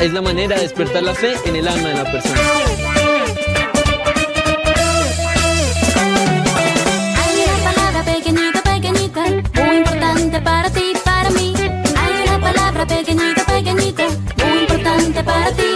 es la manera de despertar la fe en el alma de la persona. Hay una palabra pequeñita, pequeñita, muy importante para ti, para mí. Hay una palabra pequeñita, pequeñita, muy importante para ti,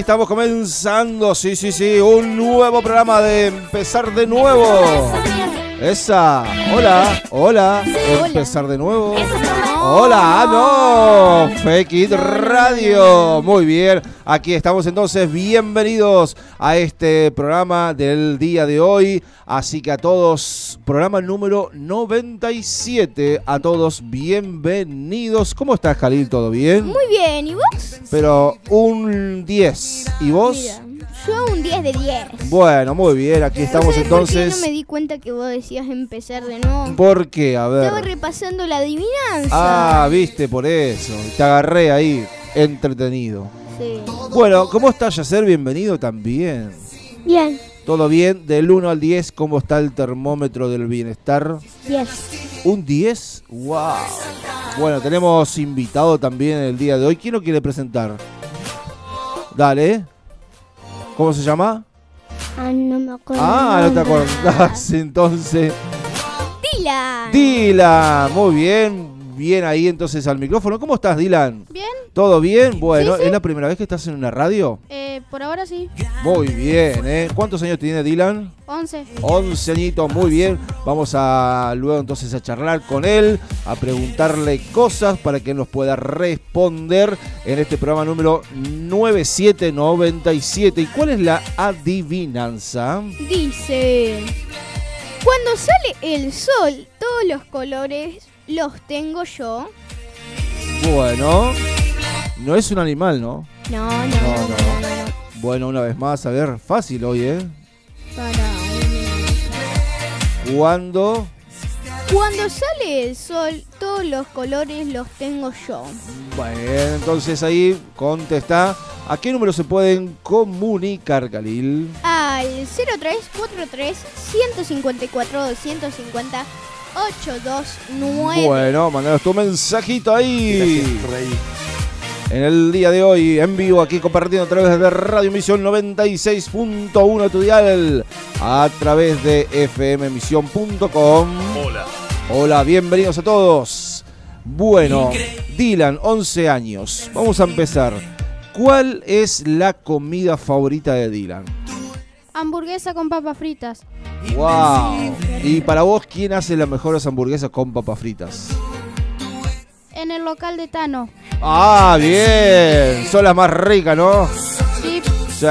Aquí estamos comenzando, sí, sí, sí, un nuevo programa de Empezar de Nuevo. Esa, hola, hola, empezar de nuevo. Hola, ah, no, Fake It Radio. Muy bien, aquí estamos entonces. Bienvenidos a este programa del día de hoy. Así que a todos, programa número 97. A todos, bienvenidos. ¿Cómo estás, Jalil? ¿Todo bien? Muy bien, ¿y vos? Pero un 10. ¿Y vos? Mira, yo un 10 de 10. Bueno, muy bien, aquí estamos ¿Sabes por qué entonces. no me di cuenta que vos decías empezar de nuevo? ¿Por qué? A Estaba ver. repasando la adivinanza. Ah, viste, por eso. Te agarré ahí, entretenido. Sí. Bueno, ¿cómo estás, Yacer? Bienvenido también. Bien, ¿Todo bien? Del 1 al 10, ¿cómo está el termómetro del bienestar? 10. ¿Un 10? ¡Wow! Bueno, tenemos invitado también el día de hoy. ¿Quién lo quiere presentar? Dale. ¿Cómo se llama? Ah, no me acuerdo. Ah, no te acordás. Entonces. Dylan. Dylan, muy bien. Bien ahí entonces al micrófono. ¿Cómo estás, Dylan? Bien, ¿Todo bien? Bueno, Sí, sí. ¿es la primera vez que estás en una radio? eh, por ahora sí. Muy bien, ¿eh? ¿Cuántos años tiene Dylan? 11. 11 añitos, muy bien. Vamos a luego entonces a charlar con él, a preguntarle cosas para que nos pueda responder en este programa número 9797. ¿Y cuál es la adivinanza? Dice: Cuando sale el sol, todos los colores los tengo yo. Bueno, no es un animal, ¿no? No, no, No, no, no. no, no, no. Bueno, una vez más, a ver, fácil hoy, ¿eh? Para Cuando Cuando sale el sol, todos los colores los tengo yo. Bueno, entonces ahí contesta. ¿A qué número se pueden comunicar, Khalil? Al 0343 154 250 829. Bueno, mandanos tu mensajito ahí. En el día de hoy, en vivo, aquí compartiendo a través de Radio Misión 96.1 tu dial, a través de fmmisión.com. Hola. Hola, bienvenidos a todos. Bueno, Dylan, 11 años. Vamos a empezar. ¿Cuál es la comida favorita de Dylan? Hamburguesa con papas fritas. ¡Wow! Y para vos, ¿quién hace las mejores hamburguesas con papas fritas? En el local de Tano. ¡Ah, bien! Son las más ricas, ¿no? Sí, Sí.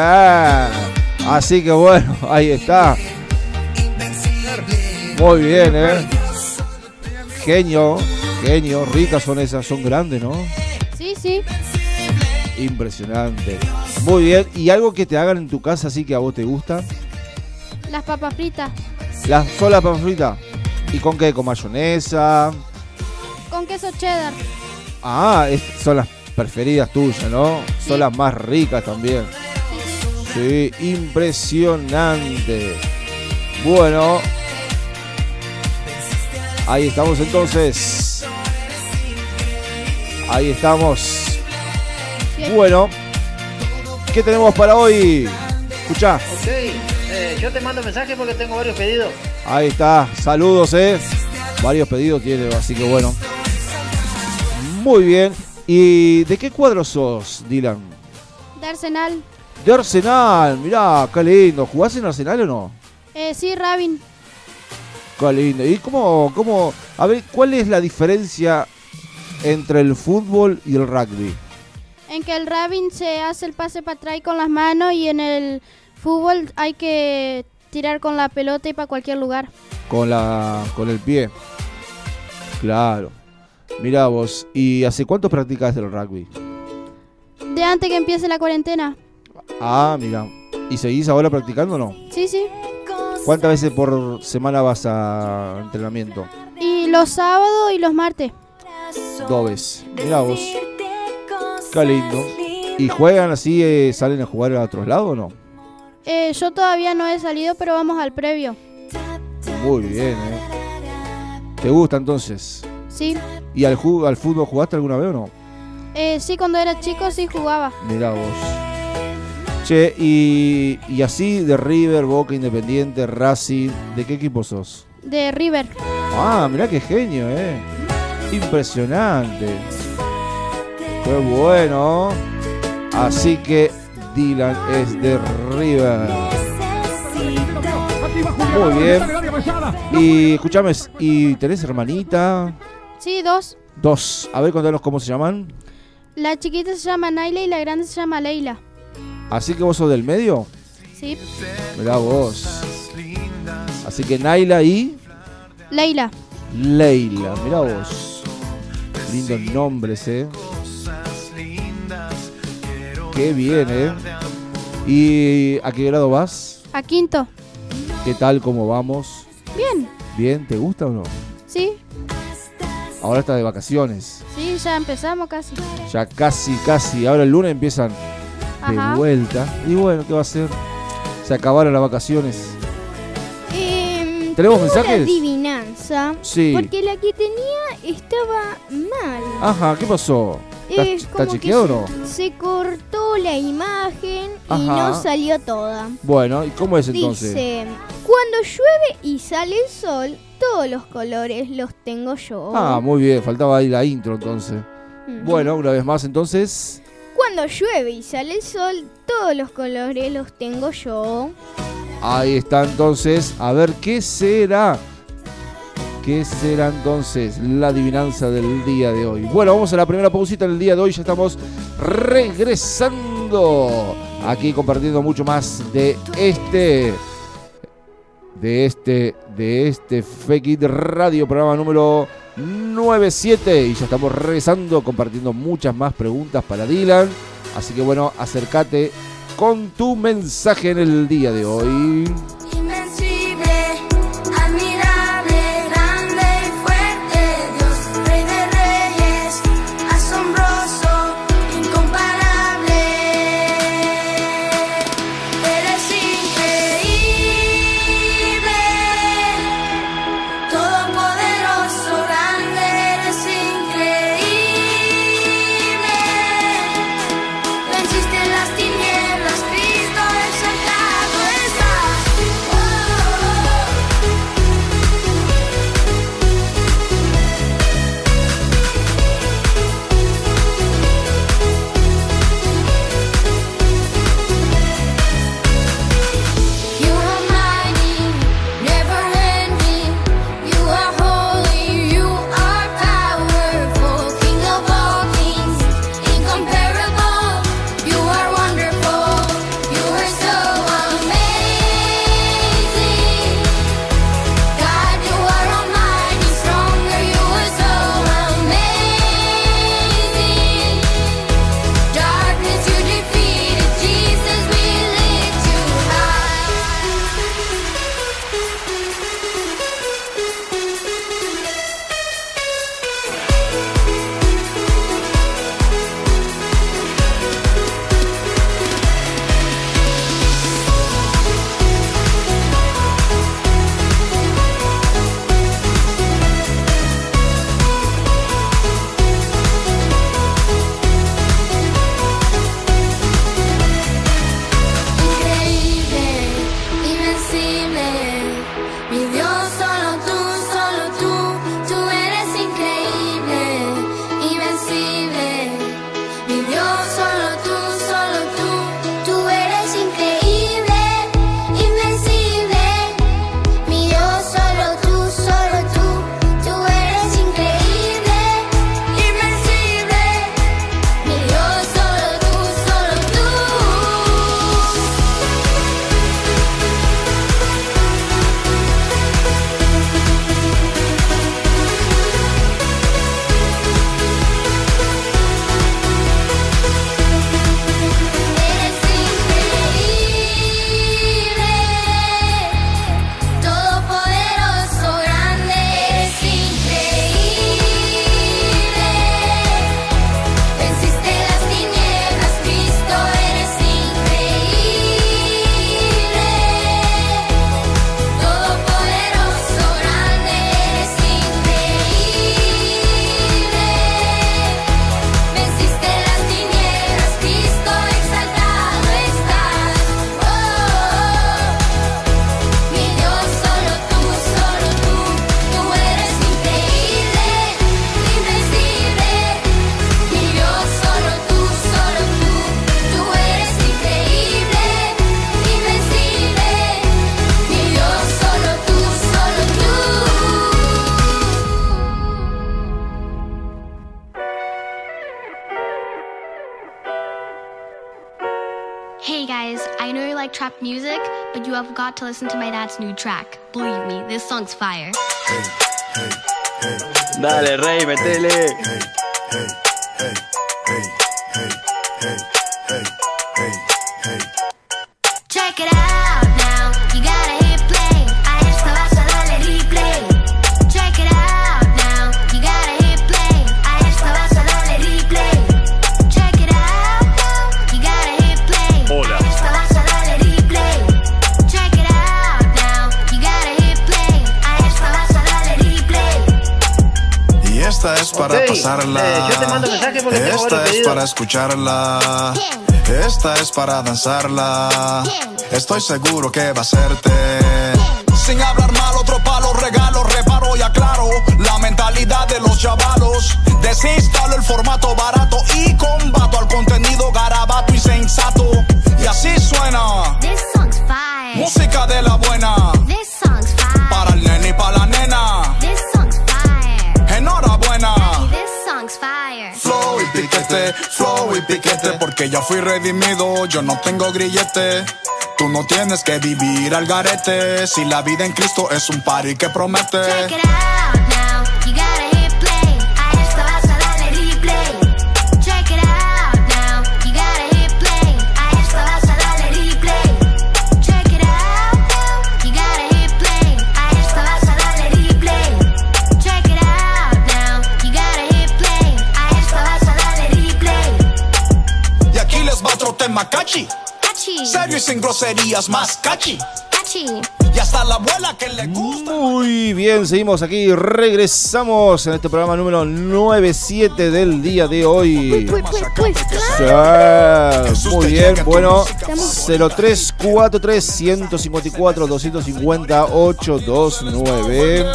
Así que bueno, ahí está. Muy bien, ¿eh? Genio, genio. Ricas son esas, son grandes, ¿no? Sí, sí. Impresionante. Muy bien. ¿Y algo que te hagan en tu casa así que a vos te gusta? Las papas fritas. Las solas papas fritas. ¿Y con qué? ¿Con mayonesa? Con queso cheddar. Ah, es- son las preferidas tuyas, ¿no? Son las más ricas también. Sí, impresionante. Bueno. Ahí estamos entonces. Ahí estamos. Bueno. ¿Qué tenemos para hoy? Escucha. Ok, eh, yo te mando mensaje porque tengo varios pedidos. Ahí está. Saludos, eh. Varios pedidos tiene, así que bueno. Muy bien. ¿Y de qué cuadro sos, Dylan? De Arsenal. De Arsenal, mirá, qué lindo. ¿Jugás en Arsenal o no? Eh, sí, Rabin. Qué lindo. ¿Y cómo, cómo, a ver, cuál es la diferencia entre el fútbol y el rugby? En que el Rabin se hace el pase para atrás con las manos y en el fútbol hay que tirar con la pelota y para cualquier lugar. Con la, con el pie. Claro. Mirá vos, ¿y hace cuánto practicás el rugby? De antes que empiece la cuarentena. Ah, mira. ¿Y seguís ahora practicando o no? Sí, sí. ¿Cuántas veces por semana vas a entrenamiento? Y los sábados y los martes. Dos veces. Mirá vos. Qué lindo. ¿Y juegan así, eh, salen a jugar a otros lados o no? Eh, yo todavía no he salido, pero vamos al previo. Muy bien, ¿eh? ¿Te gusta entonces? Sí. ¿Y al, ju- al fútbol jugaste alguna vez o no? Eh, sí, cuando era chico sí jugaba. Mirá vos. Che, y, y así de River, Boca Independiente, Racing, ¿de qué equipo sos? De River. Ah, mirá qué genio, eh. Impresionante. Qué bueno. Así que Dylan es de River. Muy bien. Y escúchame, ¿y tenés hermanita? Sí, dos. Dos. A ver, contanos cómo se llaman. La chiquita se llama Naila y la grande se llama Leila. Así que vos sos del medio. Sí. Mirá vos. Así que Naila y Leila. Leila. Mirá vos. Lindos nombres, eh. Qué bien, eh. ¿Y a qué grado vas? A quinto. ¿Qué tal? ¿Cómo vamos? Bien. ¿Bien? ¿Te gusta o no? Sí. Ahora estás de vacaciones. Sí, ya empezamos casi. Ya casi, casi. Ahora el lunes empiezan de vuelta. Y bueno, ¿qué va a hacer? Se acabaron las vacaciones. Em, ¿Tenemos mensajes? Una adivinanza. Sí. Porque la que tenía estaba mal. Ajá, ¿qué pasó? ¿Está, chequeado o no? se, cortó la imagen y no salió toda. Bueno, ¿y cómo es entonces? Dice, cuando llueve y sale el sol, todos los colores los tengo yo. Ah, muy bien, faltaba ahí la intro entonces. Bueno, una vez más entonces. Cuando llueve y sale el sol, todos los colores los tengo yo. Ahí está entonces. A ver, ¿qué será? ¿Qué será entonces la adivinanza del día de hoy? Bueno, vamos a la primera pausita del día de hoy. Ya estamos regresando. Aquí compartiendo mucho más de este. De este. De este Fake Radio, programa número 97. Y ya estamos regresando, compartiendo muchas más preguntas para Dylan. Así que bueno, acércate con tu mensaje en el día de hoy. Like trap music, but you have got to listen to my dad's new track. Believe me, this song's fire. Dale, rey, metele. Para Ok, pasarla. eh, yo te mando mensaje porque Esta es para escucharla. Esta es para danzarla. Estoy seguro que va a serte. Sin hablar mal, otro palo, regalo, reparo y aclaro. La mentalidad de los chavalos. Desinstalo el formato barato y combato al contenido garabato y sensato. Y así suena. This song's fire. Música de la buena. Flow y piquete, porque ya fui redimido, yo no tengo grillete. Tú no tienes que vivir al garete, si la vida en Cristo es un party que promete. Check it out now, you gotta otro tema cachi, Catchy. serio y sin groserías, más cachi. Catchy. Y hasta la abuela que le gusta. Muy bien, seguimos aquí, regresamos en este programa número 97 del día de hoy. Pues, pues, pues, claro. Sí, muy bien, bueno, 0343 154 250 829.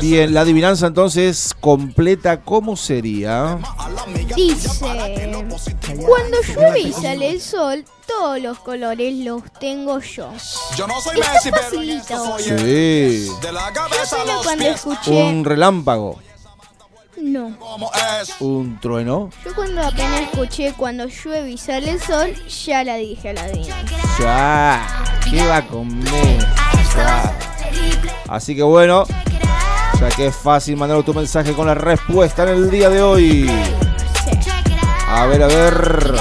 Bien, la adivinanza entonces completa, ¿cómo sería? Dice, cuando llueve y sale el sol, todos los colores los tengo yo. Yo no soy Está Messi, facilito. Sí, Yo solo cuando escuché... un relámpago, No. Un trueno. Yo cuando apenas escuché cuando llueve y sale el sol, ya la dije a la adivinanza. Ya, ¿qué va a comer? Ya. Así que bueno, ya que es fácil mandar tu mensaje con la respuesta en el día de hoy. A ver, a ver.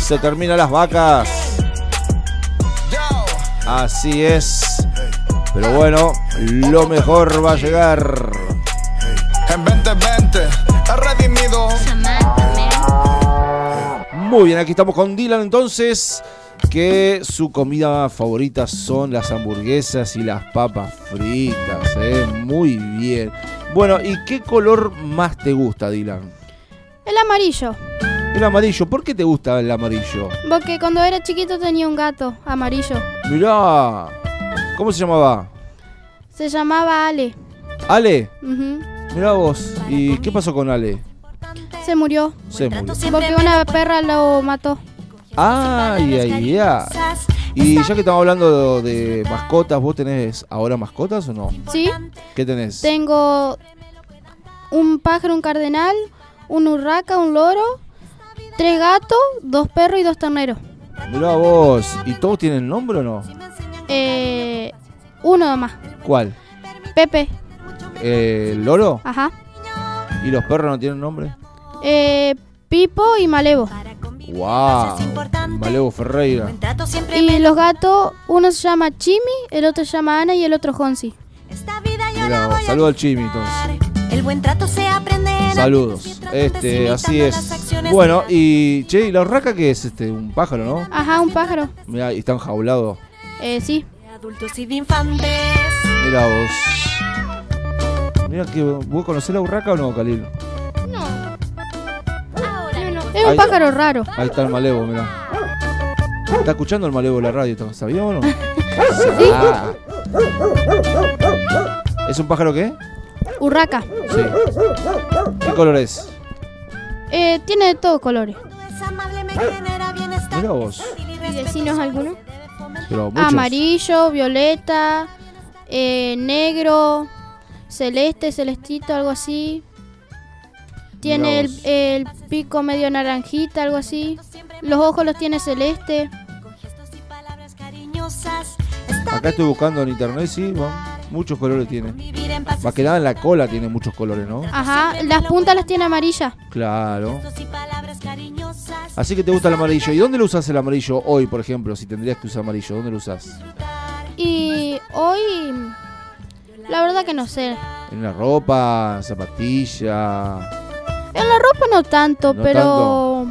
Se terminan las vacas. Así es. Pero bueno, lo mejor va a llegar. En 2020 he redimido. Muy bien, aquí estamos con Dylan entonces. Que su comida favorita son las hamburguesas y las papas fritas. ¿eh? Muy bien. Bueno, ¿y qué color más te gusta, Dylan? El amarillo. El amarillo. ¿Por qué te gusta el amarillo? Porque cuando era chiquito tenía un gato amarillo. Mirá. ¿Cómo se llamaba? Se llamaba Ale. Ale. Ujú. Mirá vos. ¿Y qué pasó con Ale? Se murió. Se murió. Porque una perra lo mató. Ay, ay, ay. Y ya que estamos hablando de mascotas, ¿vos tenés ahora mascotas o no? ¿Sí? ¿Qué tenés? Tengo un pájaro, un cardenal, un urraca, un loro, tres gatos, dos perros y dos terneros. Mirá vos. ¿Y todos tienen nombre o no? Eh, uno nomás. ¿Cuál? Pepe. Eh, ¿El loro? Ajá. ¿Y los perros no tienen nombre? Eh, Pipo y Malevo. ¡Wow! Malevo Ferreira. Y los gatos, uno se llama Chimi, el otro se llama Ana y el otro Jonsi. Saludos al Chimi entonces. El buen trato se aprende en Saludos. Este, así es. Bueno, y che, ¿y la urraca qué es? Este, un pájaro, ¿no? Ajá, un pájaro. Mirá, y está enjaulado. Eh, sí. adultos y de infantes. Mirá vos. Mira que vos conocés la urraca o no, Khalil? Es un Ahí- pájaro raro. Ahí está el malevo, mirá. ¿Está escuchando el malevo la radio? ¿Sabía o no? Ah. ¿Es un pájaro qué? Urraca. Sí. ¿Qué color es? Eh, tiene de todos colores. Mirá vos. ¿Y decinos alguno? Pero muchos. Amarillo, violeta, eh, negro, celeste, celestito, algo así. Tiene el, pico medio naranjita, algo así. Los ojos los tiene celeste. Acá estoy buscando en internet, sí, va, muchos colores tiene. Más que nada en la cola tiene muchos colores, ¿no? Ajá, las puntas las tiene amarillas. Claro. Así que te gusta el amarillo. ¿Y dónde lo usas el amarillo hoy, por ejemplo? Si tendrías que usar amarillo, ¿dónde lo usas? Y hoy, la verdad que no sé. ¿En la ropa, zapatilla? En la ropa no tanto, No pero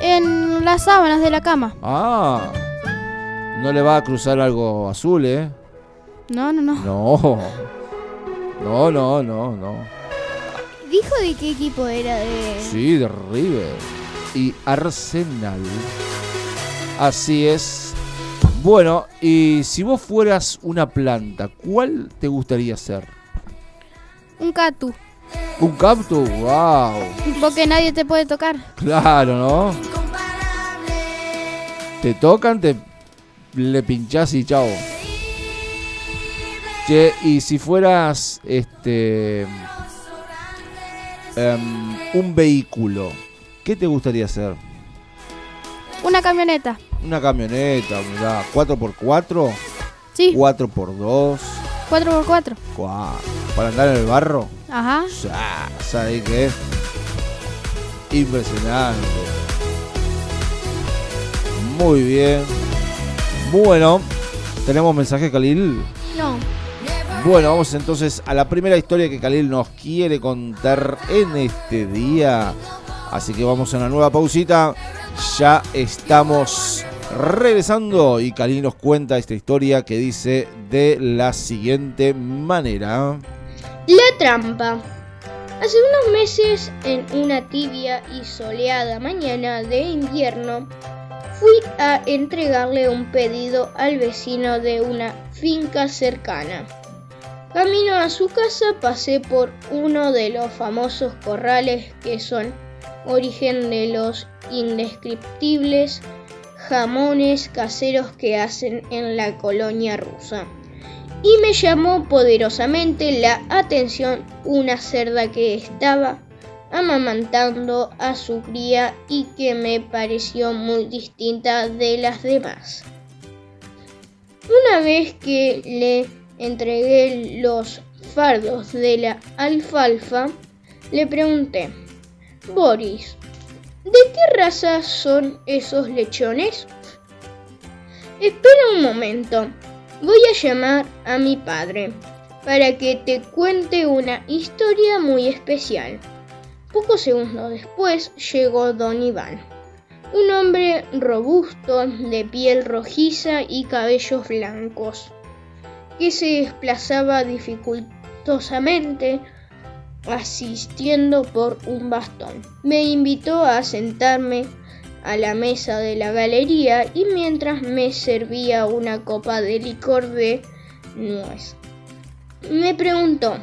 en las sábanas de la cama. Ah, no le va a cruzar algo azul, ¿eh? No, no, no. No. No, no, no, no. ¿Dijo de qué equipo era? De... Sí, de River. Y Arsenal. Así es. Bueno, y si vos fueras una planta, ¿cuál te gustaría ser? Un cactus. ¿Un cactus? ¡Wow! Porque nadie te puede tocar. Claro, ¿no? Te tocan, te le pinchás y chao. Che, y si fueras este em, un vehículo, ¿qué te gustaría hacer? Una camioneta. Una camioneta, mirá, 4x4, Sí, 4x2, 4x4. cuá, para andar en el barro. Ajá. Ya, ¿sabes qué? Impresionante. Muy bien. Bueno, tenemos mensaje, Khalil. No. Bueno, vamos entonces a la primera historia que Khalil nos quiere contar en este día. Así que vamos a una nueva pausita. Ya estamos regresando y Khalil nos cuenta esta historia que dice de la siguiente manera. La trampa. Hace unos meses, en una tibia y soleada mañana de invierno, fui a entregarle un pedido al vecino de una finca cercana. Camino a su casa pasé por uno de los famosos corrales que son origen de los indescriptibles jamones caseros que hacen en la colonia rusa y me llamó poderosamente la atención una cerda que estaba amamantando a su cría y que me pareció muy distinta de las demás. Una vez que le entregué los fardos de la alfalfa, le pregunté, Boris, ¿de qué raza son esos lechones? Espera un momento, Voy a llamar a mi padre para que te cuente una historia muy especial. Pocos segundos después llegó don Iván, un hombre robusto, de piel rojiza y cabellos blancos, que se desplazaba dificultosamente asistiendo por un bastón. Me invitó a sentarme a la mesa de la galería y mientras me servía una copa de licor de nuez. Me preguntó,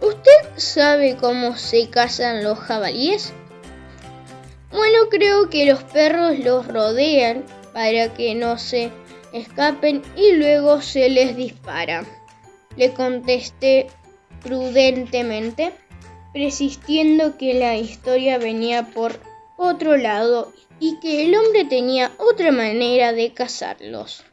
¿usted sabe cómo se cazan los jabalíes? Bueno, creo que los perros los rodean para que no se escapen y luego se les dispara. Le contesté prudentemente, persistiendo que la historia venía por otro lado y que el hombre tenía otra manera de cazarlos.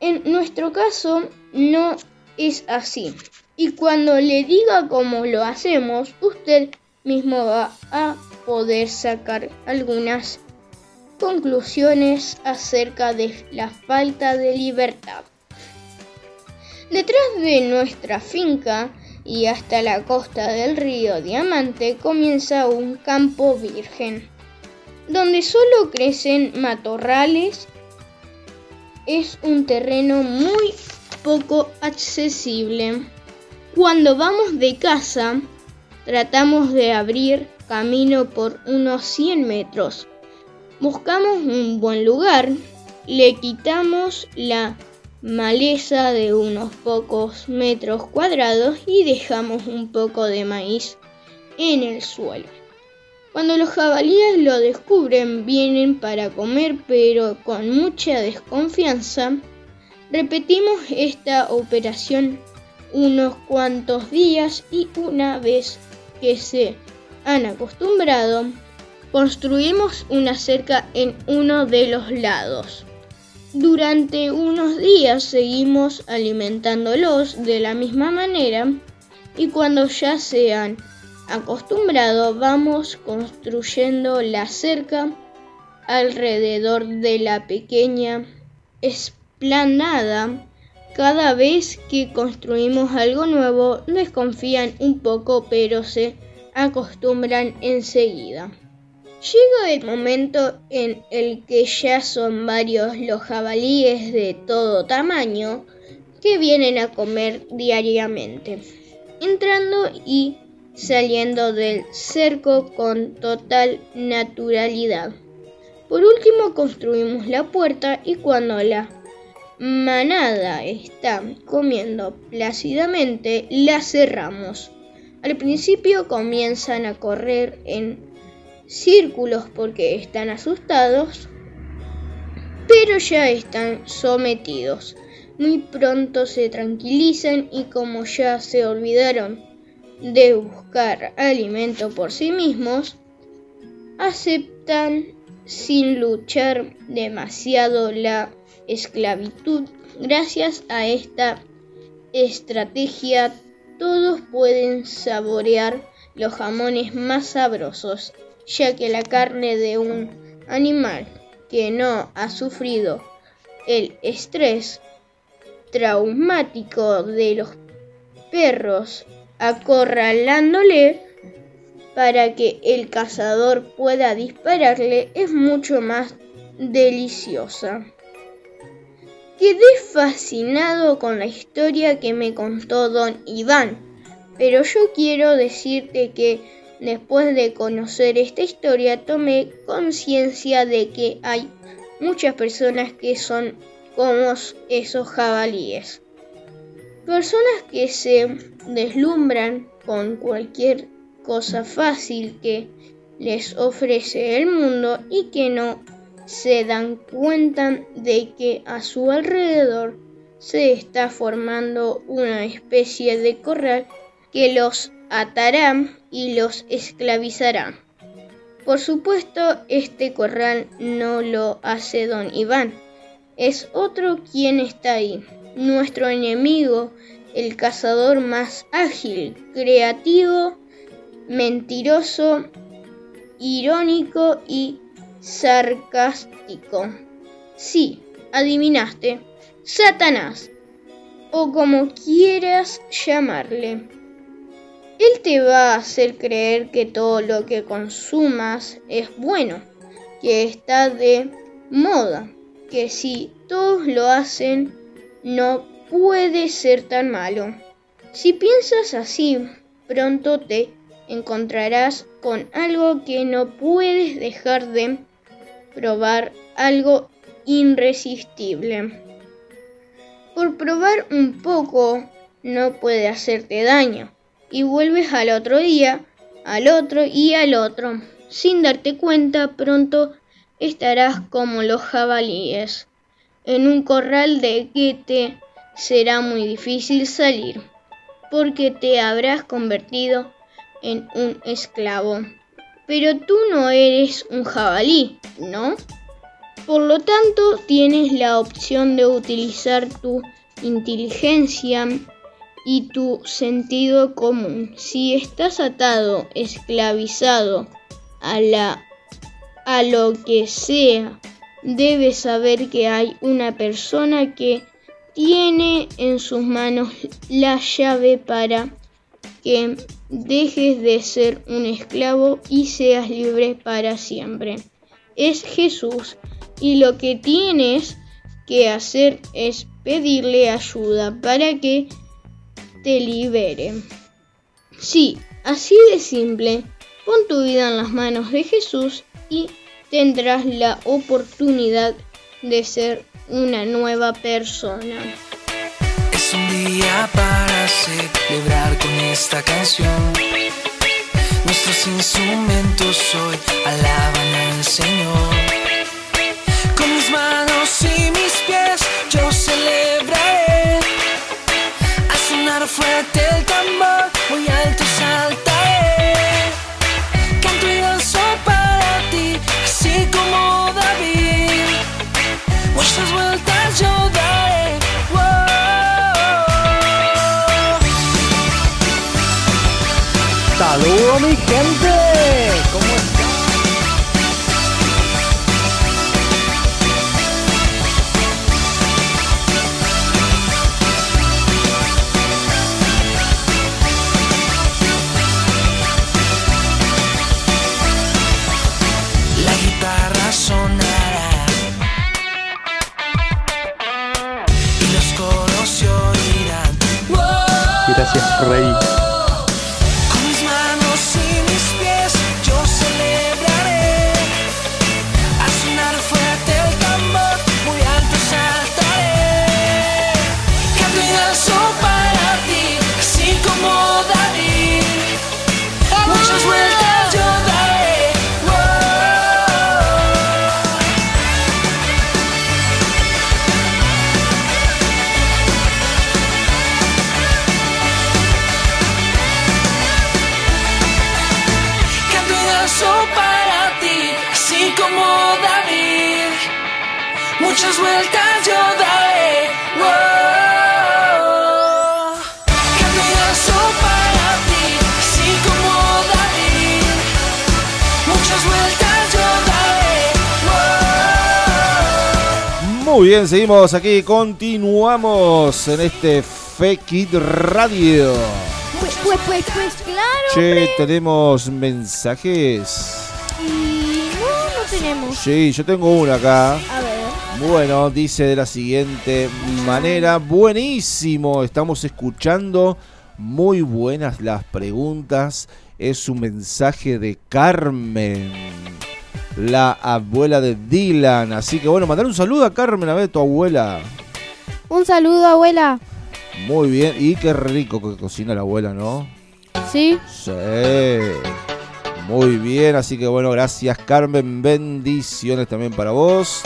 En nuestro caso no es así. Y cuando le diga cómo lo hacemos, usted mismo va a poder sacar algunas conclusiones acerca de la falta de libertad. Detrás de nuestra finca y hasta la costa del río Diamante comienza un campo virgen donde solo crecen matorrales, es un terreno muy poco accesible. Cuando vamos de casa, tratamos de abrir camino por unos 100 metros. Buscamos un buen lugar, le quitamos la maleza de unos pocos metros cuadrados y dejamos un poco de maíz en el suelo. Cuando los jabalíes lo descubren, vienen para comer, pero con mucha desconfianza. Repetimos esta operación unos cuantos días y una vez que se han acostumbrado, construimos una cerca en uno de los lados. Durante unos días seguimos alimentándolos de la misma manera y cuando ya se han acostumbrado vamos construyendo la cerca alrededor de la pequeña esplanada. Cada vez que construimos algo nuevo desconfían un poco pero se acostumbran enseguida. Llega el momento en el que ya son varios los jabalíes de todo tamaño que vienen a comer diariamente, entrando y saliendo del cerco con total naturalidad. Por último construimos la puerta y cuando la manada está comiendo plácidamente la cerramos. Al principio comienzan a correr en círculos porque están asustados, pero ya están sometidos. Muy pronto se tranquilizan y como ya se olvidaron de buscar alimento por sí mismos, aceptan sin luchar demasiado la esclavitud. Gracias a esta estrategia todos pueden saborear los jamones más sabrosos ya que la carne de un animal que no ha sufrido el estrés traumático de los perros acorralándole para que el cazador pueda dispararle es mucho más deliciosa. Quedé fascinado con la historia que me contó don Iván, pero yo quiero decirte que Después de conocer esta historia, tomé conciencia de que hay muchas personas que son como esos jabalíes. Personas que se deslumbran con cualquier cosa fácil que les ofrece el mundo y que no se dan cuenta de que a su alrededor se está formando una especie de corral que los atará y los esclavizará. Por supuesto, este corral no lo hace don Iván. Es otro quien está ahí, nuestro enemigo, el cazador más ágil, creativo, mentiroso, irónico y sarcástico. Sí, adivinaste, Satanás, o como quieras llamarle. Él te va a hacer creer que todo lo que consumas es bueno, que está de moda, que si todos lo hacen no puede ser tan malo. Si piensas así, pronto te encontrarás con algo que no puedes dejar de probar, algo irresistible. Por probar un poco no puede hacerte daño y vuelves al otro día, al otro y al otro. Sin darte cuenta, pronto estarás como los jabalíes, en un corral de te será muy difícil salir, porque te habrás convertido en un esclavo. Pero tú no eres un jabalí, ¿no? Por lo tanto, tienes la opción de utilizar tu inteligencia y tu sentido común. Si estás atado, esclavizado a la a lo que sea, debes saber que hay una persona que tiene en sus manos la llave para que dejes de ser un esclavo y seas libre para siempre. Es Jesús y lo que tienes que hacer es pedirle ayuda para que te libere. Sí, así de simple, pon tu vida en las manos de Jesús y tendrás la oportunidad de ser una nueva persona. Es un día para celebrar con esta canción. Nuestros instrumentos hoy alaban al Señor. Muy bien, seguimos aquí, continuamos en este Fake Radio. Pues, pues, pues, pues, claro. Che, tenemos mensajes. Y no, no tenemos. Sí, yo tengo uno acá. A ver. Bueno, dice de la siguiente manera, buenísimo, estamos escuchando, muy buenas las preguntas, es un mensaje de Carmen, la abuela de Dylan, así que bueno, mandar un saludo a Carmen, a ver tu abuela, Un saludo, abuela. muy bien, y qué rico que cocina la abuela, ¿no? Sí. Sí, muy bien, así que bueno, gracias Carmen, bendiciones también para vos.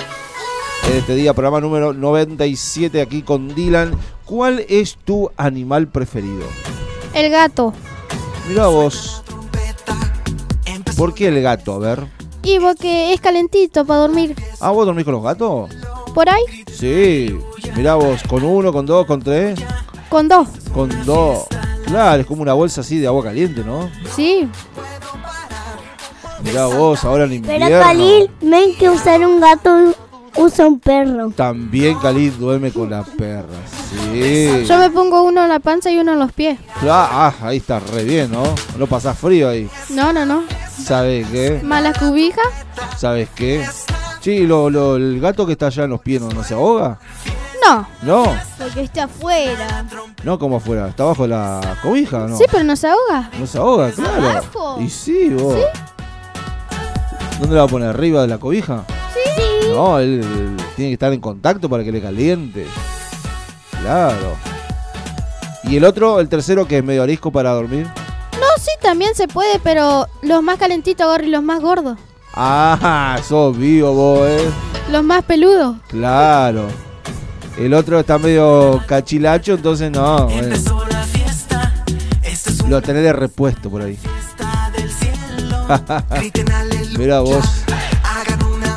En este día, programa número 97 aquí con Dylan. ¿Cuál es tu animal preferido? El gato. Mira vos. ¿Por qué el gato? A ver. Y porque es calentito para dormir. Ah, ¿vos dormís con los gatos? ¿Por ahí? Sí. Mirá vos, con uno, con dos, con tres. Con dos. Con dos. Claro, es como una bolsa así de agua caliente, ¿no? Sí. Mirá vos, ahora en invierno. Pero Khalil, ven que usar un gato usa un perro. También Khalid duerme con la perra. Sí. Yo me pongo uno en la panza y uno en los pies. Cla- Ah, ahí está re bien, ¿no? No pasás frío ahí. No, no, no. ¿Sabes qué? Más las cubijas. ¿Sabes qué? Sí, lo, lo- el gato que está allá en los pies no, no se ahoga. No. No, Porque está afuera. no como afuera. Está bajo la cobija, ¿no? Sí, pero no se ahoga. No se ahoga, claro. ¿Abajo? Y sí, vos. ¿Dónde la va a poner? ¿Arriba de la cobija? No, él, él tiene que estar en contacto para que le caliente. Claro. ¿Y el otro, el tercero, que es medio arisco para dormir? No, sí, también se puede, pero los más calentitos agarro y los más gordos. Ah, sos vivo vos, eh. Los más peludos. Claro. El otro está medio cachilacho, entonces no. bueno. Lo tenés de repuesto por ahí. Mira vos.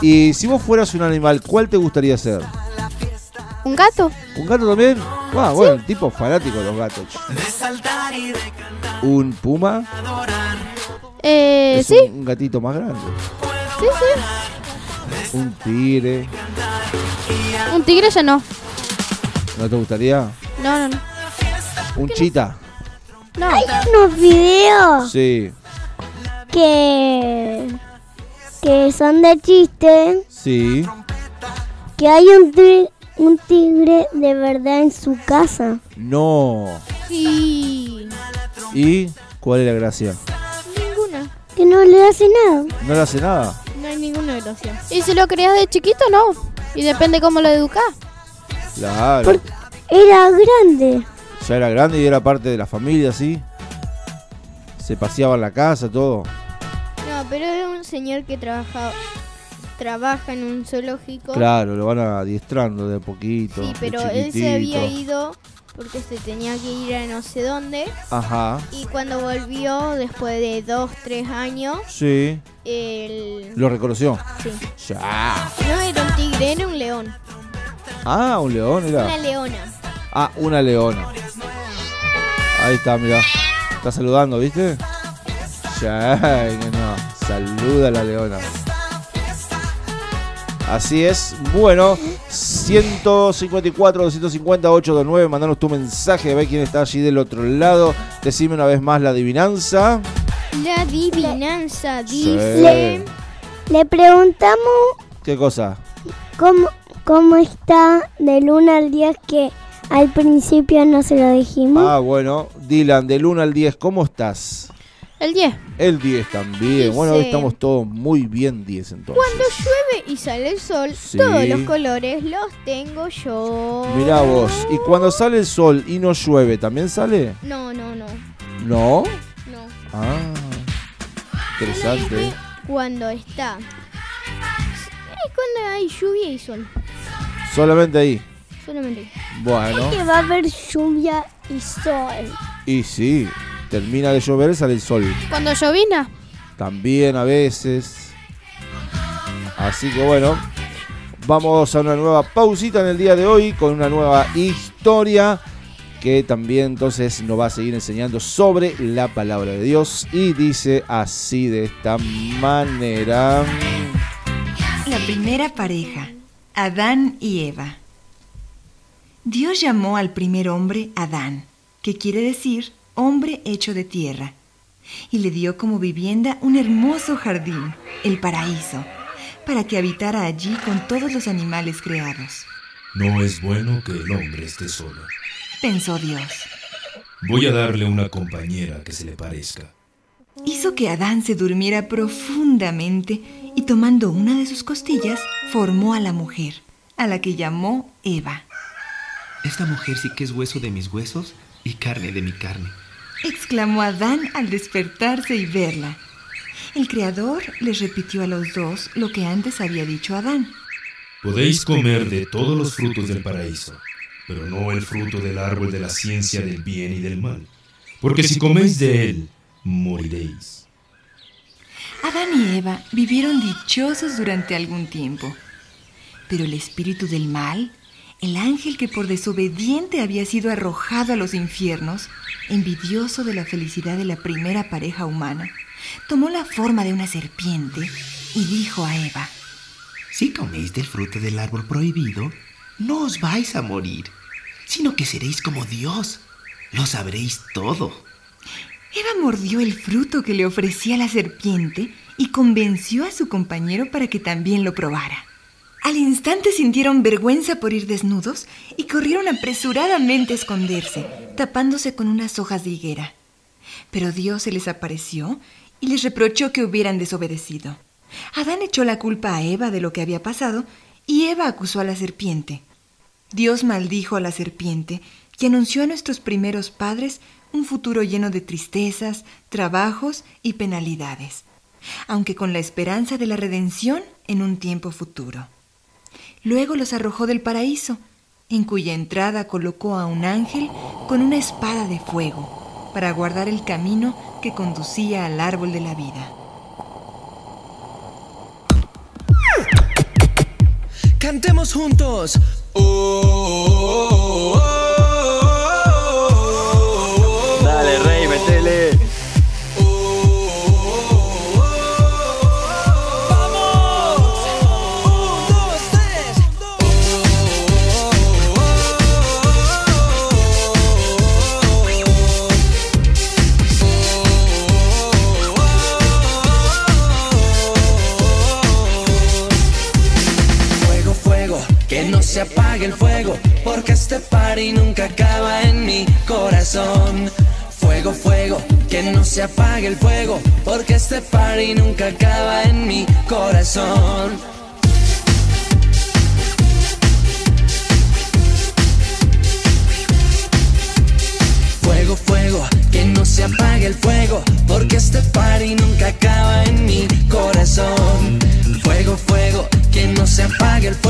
Y si vos fueras un animal, ¿cuál te gustaría ser? ¿Un gato? ¿Un gato también? Ah, bueno, el tipo fanático de los gatos. ¿Un puma? Eh, Es sí. un, un gatito más grande. Sí, sí. Un tigre. Un tigre ya no. ¿No te gustaría? No, no, no. ¿Un chita? No. Hay unos videos Sí, que que son de chiste, sí. que hay un tigre, un tigre de verdad en su casa. No. Sí. ¿Y cuál es la gracia? Ninguna. Que no le hace nada. ¿No le hace nada? No hay ninguna gracia. Y si lo criás de chiquito, no. Y depende cómo lo educás. Claro. Porque era grande. Ya era grande y era parte de la familia, ¿sí? Se paseaba en la casa, todo. Señor que trabaja trabaja en un zoológico. Claro, lo van adiestrando de poquito. Sí, pero él se había ido porque se tenía que ir a no sé dónde. Ajá. Y cuando volvió, después de dos, tres años, Sí. el... Lo reconoció. Sí. Ya. No era un tigre, era un león. Ah, un león era. Una leona. Ah, una leona. Ahí está, mira. Está saludando, ¿viste? Ya, que no. Saluda a la leona. Así es. Bueno, 154 250 829. Mandanos tu mensaje. Ve quién está allí del otro lado. Decime una vez más la adivinanza. La adivinanza Sí. dice... Le preguntamos ¿Qué cosa? cómo, cómo está del 1 al 10 que al principio no se lo dijimos. Ah, bueno. Dylan, del 1 al 10, ¿cómo estás? El 10. El 10 también. Bueno, hoy estamos todos muy bien 10 entonces. Cuando llueve y sale el sol, Sí. todos los colores los tengo yo. Mirá vos. ¿Y cuando sale el sol y no llueve, también sale? No, no, no. ¿No? No. Ah. Interesante. Cuando está. Es cuando hay lluvia y sol. Solamente ahí. Solamente. Bueno. Que va a haber lluvia y sol. Y sí. Termina de llover, sale el sol. Cuando llovina. También a veces. Así que bueno. Vamos a una nueva pausita en el día de hoy con una nueva historia que también entonces nos va a seguir enseñando sobre la palabra de Dios y dice así de esta manera. La primera pareja, Adán y Eva. Dios llamó al primer hombre Adán, que quiere decir hombre hecho de tierra, y le dio como vivienda un hermoso jardín, el paraíso, para que habitara allí con todos los animales creados. No es bueno que el hombre esté solo. Pensó Dios. Voy a darle una compañera que se le parezca. Hizo que Adán se durmiera profundamente y tomando una de sus costillas, formó a la mujer, a la que llamó Eva. Esta mujer sí que es hueso de mis huesos y carne de mi carne. Exclamó Adán al despertarse y verla. El Creador les repitió a los dos lo que antes había dicho Adán. Podéis comer de todos los frutos del paraíso, pero no el fruto del árbol de la ciencia del bien y del mal, porque si coméis de él, moriréis. Adán y Eva vivieron dichosos durante algún tiempo. Pero el espíritu del mal, el ángel que por desobediente había sido arrojado a los infiernos, envidioso de la felicidad de la primera pareja humana, tomó la forma de una serpiente y dijo a Eva, Si coméis del fruto del árbol prohibido, no os vais a morir, sino que seréis como Dios. Lo sabréis todo. Eva mordió el fruto que le ofrecía la serpiente y convenció a su compañero para que también lo probara. Al instante sintieron vergüenza por ir desnudos y corrieron apresuradamente a esconderse, tapándose con unas hojas de higuera. Pero Dios se les apareció y les reprochó que hubieran desobedecido. Adán echó la culpa a Eva de lo que había pasado y Eva acusó a la serpiente. Dios maldijo a la serpiente y anunció a nuestros primeros padres un futuro lleno de tristezas, trabajos y penalidades, aunque con la esperanza de la redención en un tiempo futuro. Luego los arrojó del paraíso, en cuya entrada colocó a un ángel con una espada de fuego para guardar el camino que conducía al árbol de la vida. Cantemos juntos. Oh, Dale, el fuego, porque este party nunca acaba en mi corazón. Fuego, fuego, que no se apague el fuego, porque este party nunca acaba en mi corazón. Fuego, fuego, que no se apague el fuego, porque este party nunca acaba en mi corazón. Fuego, fuego, que no se apague el fuego,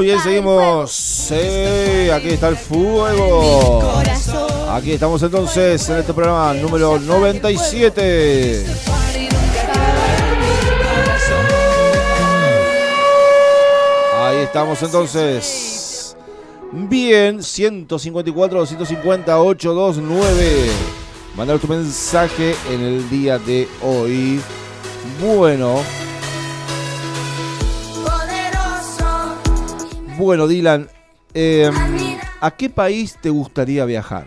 Muy bien, seguimos. Sí, aquí está el fuego. Aquí estamos entonces en este programa número 97. Ahí estamos entonces. Bien, 154 250 829. Mandar tu mensaje en el día de hoy. Bueno, bueno, Dylan, eh, ¿a qué país te gustaría viajar?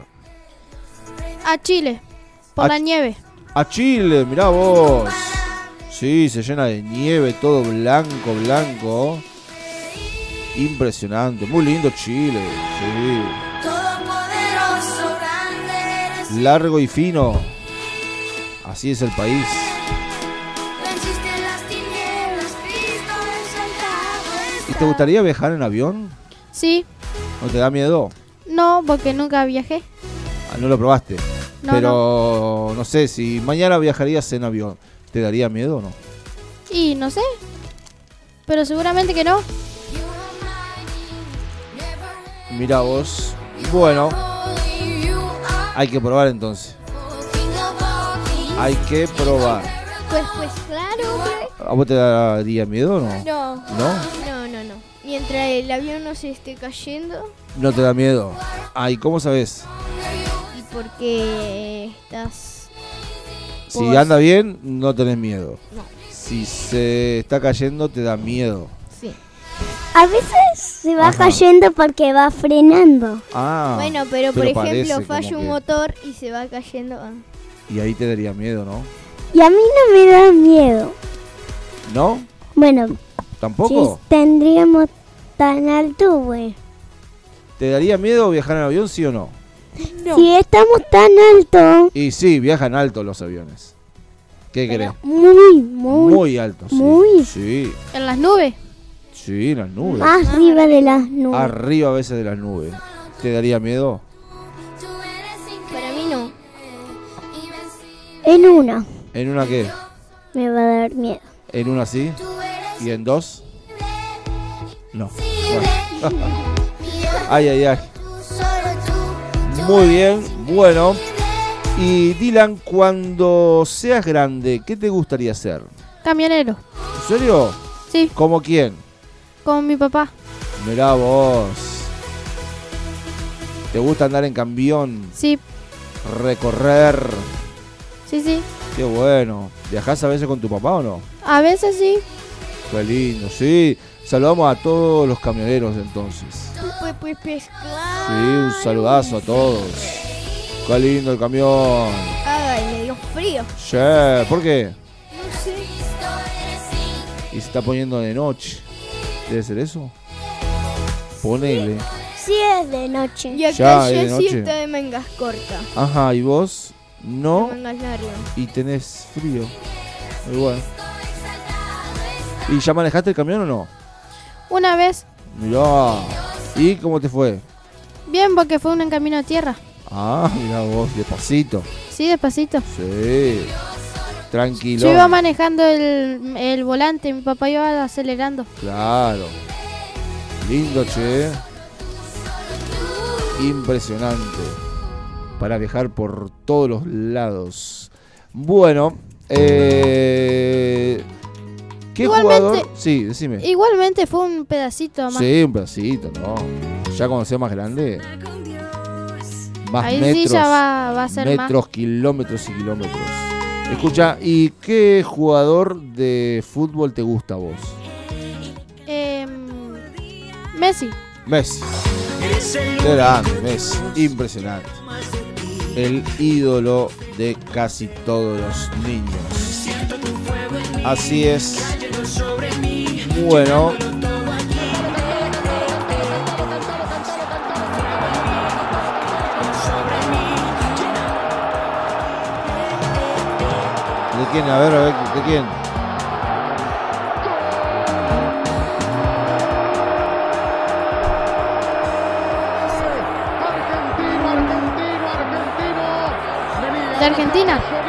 A Chile, por A- la nieve. A Chile, mirá vos. Sí, se llena de nieve, todo blanco, blanco. Impresionante, muy lindo Chile. Sí. Largo y fino. Así es el país. Te gustaría viajar en avión? Sí, ¿No te da miedo? no, porque nunca viajé. Ah, no lo probaste. No, Pero no. sé, si mañana viajarías en avión, ¿te daría miedo o no? Y no sé. Pero seguramente que no. Mira vos. Bueno, hay que probar entonces. Hay que probar. Pues, pues claro, pues. ¿A vos te daría miedo o. No, no, no. Mientras el avión no se esté cayendo ¿No te da miedo? Ay, ¿cómo sabes? y porque estás... Si anda bien, no tenés miedo. No. Si se está cayendo, te da miedo. Sí. A veces se va Ajá. cayendo porque va frenando. Ah. bueno, pero, por ejemplo falla un que- motor y se va cayendo. ah. Y ahí te daría miedo, ¿no? Y a mí no me da miedo. ¿No? Bueno, ¿Tampoco? si tendríamos tan alto, güey. ¿Te daría miedo viajar en avión, sí o no? Si estamos tan alto, Y sí, viajan alto los aviones. ¿Qué crees? muy, muy, Muy alto, sí. muy. Sí, En las nubes. sí, en las nubes. arriba de las nubes. Arriba a veces de las nubes. ¿Te daría miedo? Para mí no. En una ¿En una qué? me va a dar miedo. ¿En una sí? ¿Y en dos? No. Ay, ay, ay. Muy bien, bueno. Y Dylan, cuando seas grande, ¿qué te gustaría hacer? Camionero. ¿En serio? Sí. ¿Como quién? Con mi papá. Mirá vos. ¿Te gusta andar en camión? Sí, Recorrer. sí, sí. Qué bueno. ¿Viajás a veces con tu papá o no? A veces sí. Qué lindo, sí. Saludamos a todos los camioneros entonces. Pues, pues, pues, claro. Sí, un saludazo a todos. Qué lindo el camión. Ay, me dio frío. Che, ¿por qué? No sé. Y se está poniendo de noche. ¿Debe ser eso? Ponele. Sí, es de noche. Y acá Ya, es de ya sí de mangas cortas. Ajá, ¿y vos? No. De mangas largas. Y tenés frío. Bueno. ¿Y ya manejaste el camión o no? Una vez, Mirá. ¿Y cómo te fue? bien porque fue un en camino a tierra. Ah, mira vos, despacito. Sí, despacito. Sí. Tranquilo. Yo iba manejando el, el volante, mi papá iba acelerando. Claro. Lindo, che. Impresionante. Para viajar por todos los lados. Bueno, eh, ¿qué Igualmente- jugador? Sí, decime. Igualmente fue un pedacito más. Sí, un pedacito, ¿no? Ya cuando sea más grande. Más Ahí metros. sí ya va, va a ser más. metros, kilómetros y kilómetros. Escucha, ¿y qué jugador de fútbol te gusta a vos? Em, Messi. Messi. Grande, Messi. Impresionante. El ídolo de casi todos los niños. Así es. Bueno. ¿De quién? A ver, a ver, ¿de quién? De Argentina.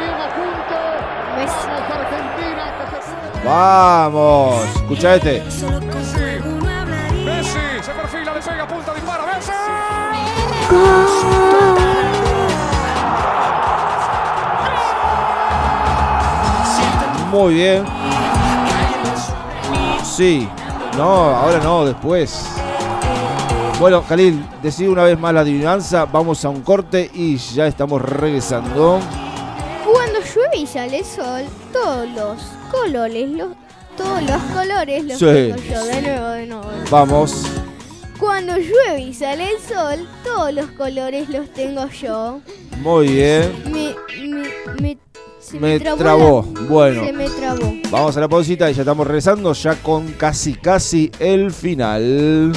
Vamos, escucha este. Messi se perfila, le pega, punta, dispara, Messi. Muy bien. Sí. No, ahora no, después. Bueno, Khalil, decide una vez más la adivinanza. Vamos a un corte y ya estamos regresando. Cuando llueve y sale el sol, todos los colores, los, todos los colores los Sí. tengo yo. De nuevo, de nuevo. Vamos. Cuando llueve y sale el sol, todos los colores los tengo yo. Muy bien. Me, me, me, se Me trabó trabó. la- Bueno. Se me trabó. Vamos a la pausita y ya estamos regresando ya con casi casi el final.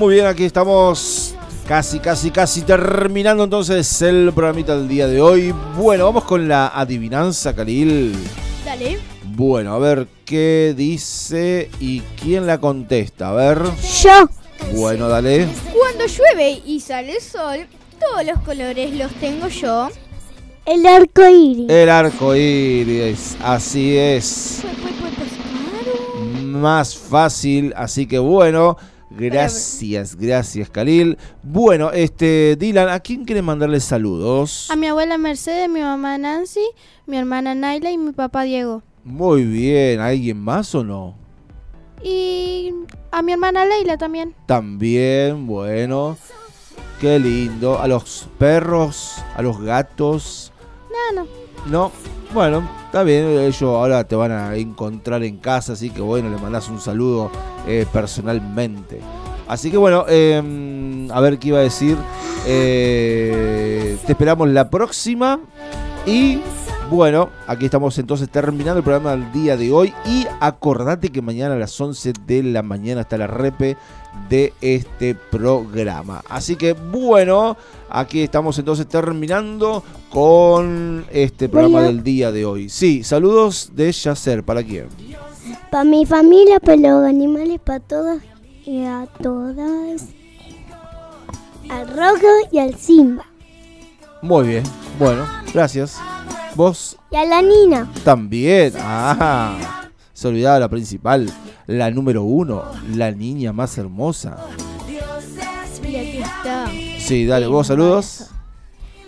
Muy bien, aquí estamos casi, casi, casi terminando entonces el programita del día de hoy. Bueno, vamos con la adivinanza, Khalil. Dale. Bueno, a ver qué dice y quién la contesta. A ver. Yo. Bueno, dale. Cuando llueve y sale el sol, todos los colores los tengo yo. El arco iris. El arco iris, así es. Más fácil, así que bueno. Gracias, gracias, Khalil. Bueno, este, Dylan, ¿a quién quiere mandarle saludos? A mi abuela Mercedes, mi mamá Nancy, mi hermana Naila y mi papá Diego. Muy bien, ¿alguien más o no? Y a mi hermana Leila también. También, bueno. Qué lindo. A los perros, a los gatos. No, no. No, bueno, está bien. Ellos ahora te van a encontrar en casa, así que bueno, le mandas un saludo eh, personalmente. Así que bueno, eh, a ver qué iba a decir. Eh, te esperamos la próxima. Y bueno, aquí estamos entonces terminando el programa del día de hoy. Y acordate que mañana a las 11 de la mañana está la repe de este programa. Así que bueno, aquí estamos entonces terminando con este programa del día de hoy. Sí, saludos de Yacer. ¿Para quién? Para mi familia, para los animales, para todos y a todas. Al rojo y al Simba. Muy bien. Bueno, gracias. Vos Y a la Nina. también. Ah, se olvidaba la principal. La número uno. La niña más hermosa. Y aquí está. Sí, dale, vos saludos.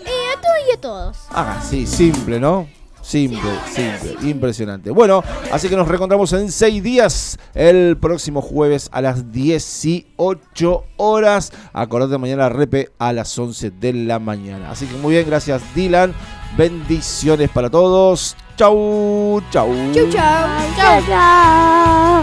Eh, a todos y a todos. Ah, sí, simple, ¿no? Simple, simple, impresionante. Bueno, así que nos reencontramos en seis días, el próximo jueves a las 18 horas. Acordate mañana repe a las 11 de la mañana. Así que muy bien, gracias Dylan. Bendiciones para todos. Chau, chau. Chau, chau. Chao, chao.